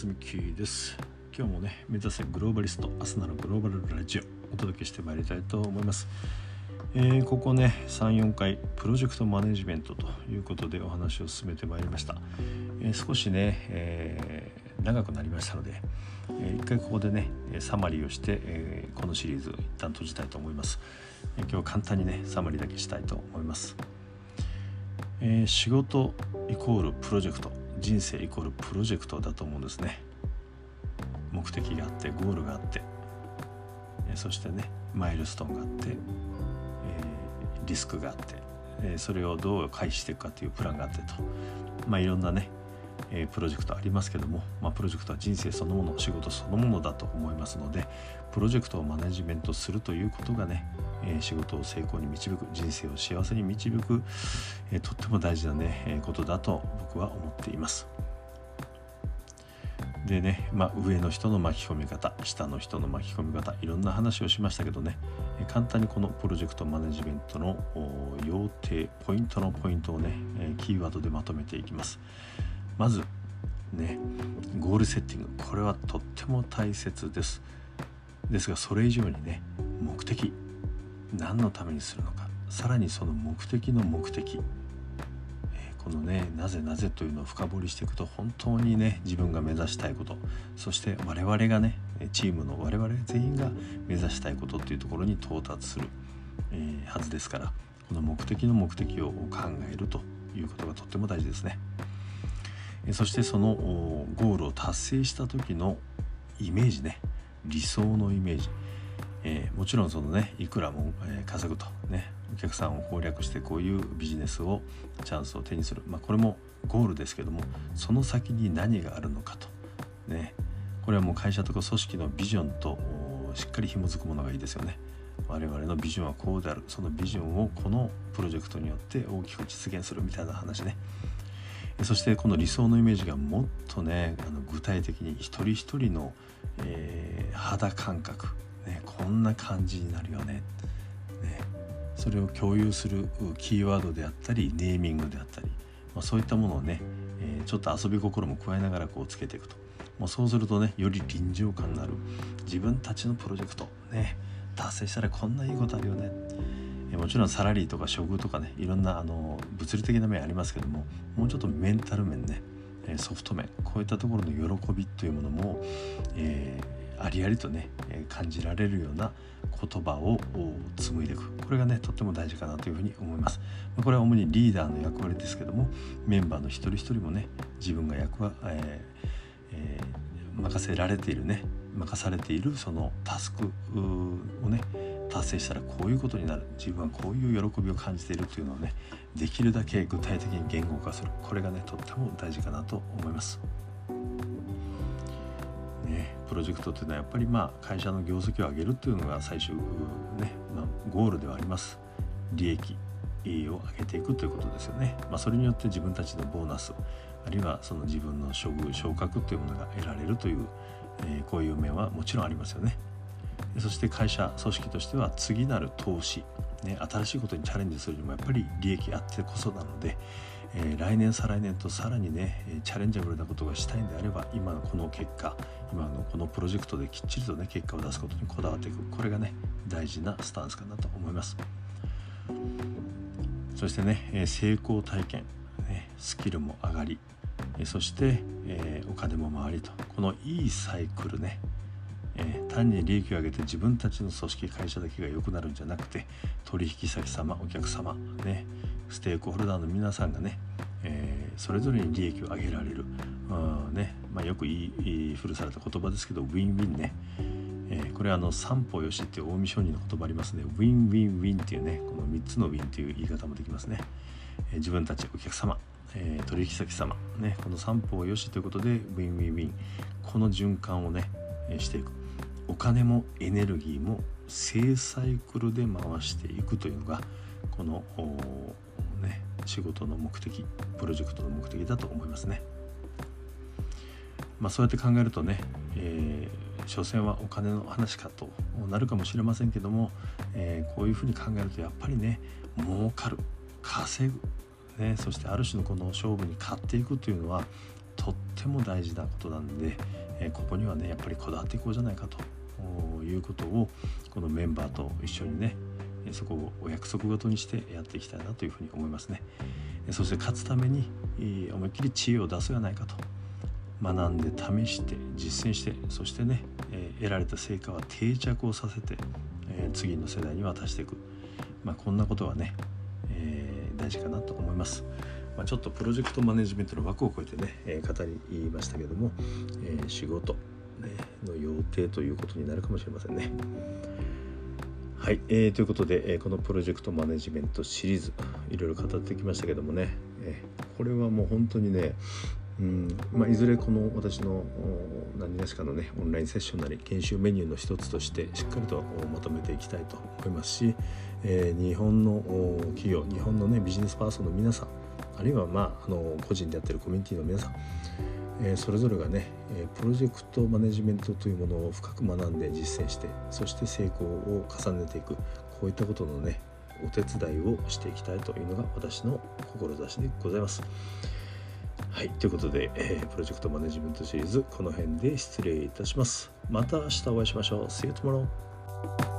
ますみきです。今日もね目指せグローバリスト明日ならグローバルラジオお届けしてまいりたいと思います。えー、ここね34回プロジェクトマネジメントということでお話を進めてまいりました、えー、少しね、えー、長くなりましたので、え一回ここでねサマリーをして、えこのシリーズ一旦閉じたいと思います、え今日は簡単にねサマリーだけしたいと思います、え仕事イコールプロジェクト。人生イコールプロジェクトだと思うんですね。目的があってゴールがあって。そしてねマイルストーンがあって、えー、リスクがあって、え、それをどう回避していくかというプランがあってと。まあいろんなね、え、プロジェクトありますけども、まあ、プロジェクトは人生そのもの仕事そのものだと思いますのでプロジェクトをマネジメントするということがね、え、仕事を成功に導く人生を幸せに導く、え、とっても大事なね、え、ことだと僕は思っています。でね、まあ、上の人の巻き込み方下の人の巻き込み方いろんな話をしましたけどね簡単にこのプロジェクトマネジメントの要定ポイントのポイントをねキーワードでまとめていきますまずねゴールセッティング。これはとっても大切です。ですがそれ以上にね目的。何のためにするのか。さらにその目的の目的、え、このねなぜなぜというのを深掘りしていくと本当にね自分が目指したいこと。そして我々がねチームの我々全員が目指したいことっていうところに到達する、えー、はずですからこの目的の目的を考えるということがとっても大事ですね。そしてそのゴールを達成した時のイメージね。理想のイメージ、えー、もちろんそのねいくらも、えー、稼ぐとねお客さんを攻略してこういうビジネスをチャンスを手にする、まあ、これもゴールですけどもその先に何があるのかとね。これはもう会社とか組織のビジョンとしっかり紐づくものがいいですよね。我々のビジョンはこうである。そのビジョンをこのプロジェクトによって大きく実現するみたいな話ね。そしてこの理想のイメージがもっとねあの具体的に一人一人の、えー、肌感覚、ね、こんな感じになるよねねそれを共有するキーワードであったりネーミングであったり、まあ、そういったものをね、えー、ちょっと遊び心も加えながらこうつけていくと。もうそうするとねより臨場感のある自分たちのプロジェクトね達成したらこんないいことあるよね。もちろんサラリーとか処遇とかねいろんなあの物理的な面ありますけどももうちょっとメンタル面ねソフト面こういったところの喜びというものも、えー、ありありとね感じられるような言葉を紡いでいく。これがねとっても大事かなというふうに思います。これは主にリーダーの役割ですけどもメンバーの一人一人もね自分が役は、えーえー、任せられているね任されているそのタスクをね達成したらこういうことになる自分はこういう喜びを感じているというのをねできるだけ具体的に言語化するこれがねとっても大事かなと思います。ね、プロジェクトっていうのはやっぱりまあ会社の業績を上げるっていうのが最終ね、まあ、ゴールではあります。利益を上げていくということですよね。まあ、それによって自分たちのボーナスあるいはその自分の処遇昇格というものが得られるという、えー、こういう面はもちろんありますよね。そして会社組織としては次なる投資、ね、新しいことにチャレンジするにもやっぱり利益あってこそなので、えー、来年再来年とさらにねチャレンジャブルなことがしたいんであれば今のこの結果今のこのプロジェクトできっちりとね結果を出すことにこだわっていく。これがね大事なスタンスかなと思います。そしてね成功体験。スキルも上がりそして、えー、お金も回りと。このいいサイクルねえー、単に利益を上げて自分たちの組織会社だけが良くなるんじゃなくて取引先様お客様ねステークホルダーの皆さんがね、えー、それぞれに利益を上げられる、うんねまあ、よく言い古された言葉ですけどウィンウィンね、えー、これはあの三方よしっていう近江商人の言葉ありますね。ウィンウィンウィンっていうねこの3つのウィンっていう言い方もできますね、えー、自分たちお客様。えー、取引先様、ね、この三方よしということでウィンウィンウィンこの循環をね、えしていく。お金もエネルギーも正サイクルで回していくというのがこの、ね、仕事の目的プロジェクトの目的だと思いますね。まあ、そうやって考えるとね、えー、所詮はお金の話かとなるかもしれませんけども、えー、こういうふうに考えるとやっぱりね儲かる。稼ぐ、ね、そしてある種のこの勝負に勝っていくというのはとっても大事なことなんで、えここにはねやっぱりこだわっていこうじゃないかということをこのメンバーと一緒にねそこをお約束ごとにしてやっていきたいなというふうに思いますね。そして勝つために思いっきり知恵を出すがないかと学んで試して実践してそしてね、得られた成果は定着をさせて、次の世代に渡していく、まあ、こんなことはね、えー、大事かなと思います。まあ、ちょっとプロジェクトマネジメントの枠を超えてね、えー、語りましたけども、えー、仕事、ね、の予定ということになるかもしれませんね。はい、えー、ということで、えー、このプロジェクトマネジメントシリーズいろいろ語ってきましたけどもね、えー、これはもう本当にねうんまあ、いずれこの私の何がしかのねオンラインセッションなり研修メニューの一つとしてしっかりとまとめていきたいと思いますし、えー、日本の企業日本のねビジネスパーソンの皆さんあるいは、まあ、あの個人でやってるコミュニティの皆さん、えー、それぞれがねプロジェクトマネジメントというものを深く学んで実践してそして成功を重ねていくこういったことのねお手伝いをしていきたいというのが私の志でございます。はい、ということで、えー、プロジェクトマネジメントシリーズこの辺で失礼いたします。また明日お会いしましょう。See you tomorrow!